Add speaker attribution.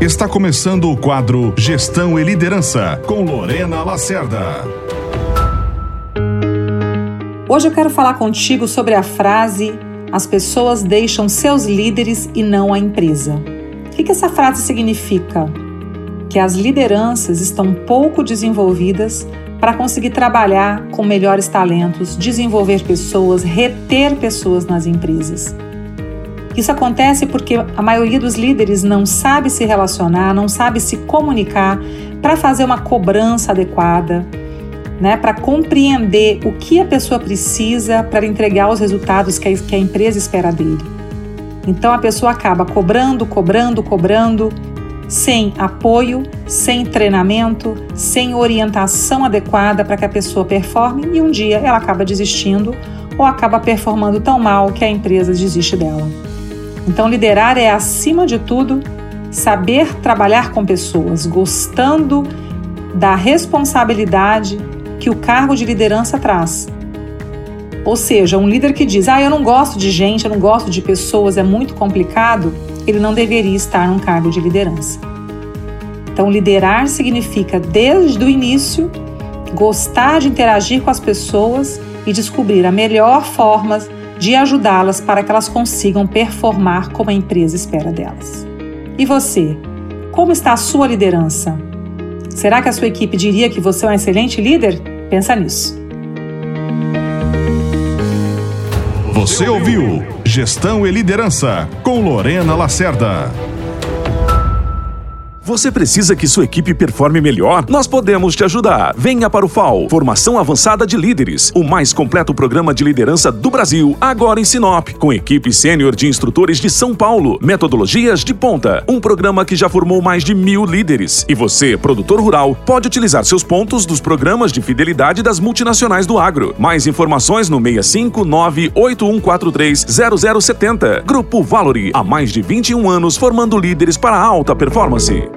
Speaker 1: Está começando o quadro Gestão e Liderança com Lorena Lacerda.
Speaker 2: Hoje eu quero falar contigo sobre a frase as pessoas deixam seus líderes e não a empresa. O que essa frase significa? Que as lideranças estão pouco desenvolvidas para conseguir trabalhar com melhores talentos, desenvolver pessoas, reter pessoas nas empresas. Isso acontece porque a maioria dos líderes não sabe se relacionar, não sabe se comunicar para fazer uma cobrança adequada, né, para compreender o que a pessoa precisa para entregar os resultados que a, que a empresa espera dele. Então a pessoa acaba cobrando, cobrando, cobrando, sem apoio, sem treinamento, sem orientação adequada para que a pessoa performe e um dia ela acaba desistindo ou acaba performando tão mal que a empresa desiste dela. Então, liderar é, acima de tudo, saber trabalhar com pessoas, gostando da responsabilidade que o cargo de liderança traz. Ou seja, um líder que diz: Ah, eu não gosto de gente, eu não gosto de pessoas, é muito complicado, ele não deveria estar num cargo de liderança. Então, liderar significa, desde o início, gostar de interagir com as pessoas e descobrir a melhor forma de ajudá-las para que elas consigam performar como a empresa espera delas. E você? Como está a sua liderança? Será que a sua equipe diria que você é um excelente líder? Pensa nisso.
Speaker 1: Você ouviu Gestão e Liderança com Lorena Lacerda.
Speaker 3: Você precisa que sua equipe performe melhor? Nós podemos te ajudar. Venha para o FAO, Formação Avançada de Líderes, o mais completo programa de liderança do Brasil, agora em Sinop, com equipe sênior de instrutores de São Paulo, metodologias de ponta, um programa que já formou mais de mil líderes. E você, produtor rural, pode utilizar seus pontos dos programas de fidelidade das multinacionais do agro. Mais informações no 65981430070. Grupo Valori, há mais de 21 anos formando líderes para alta performance.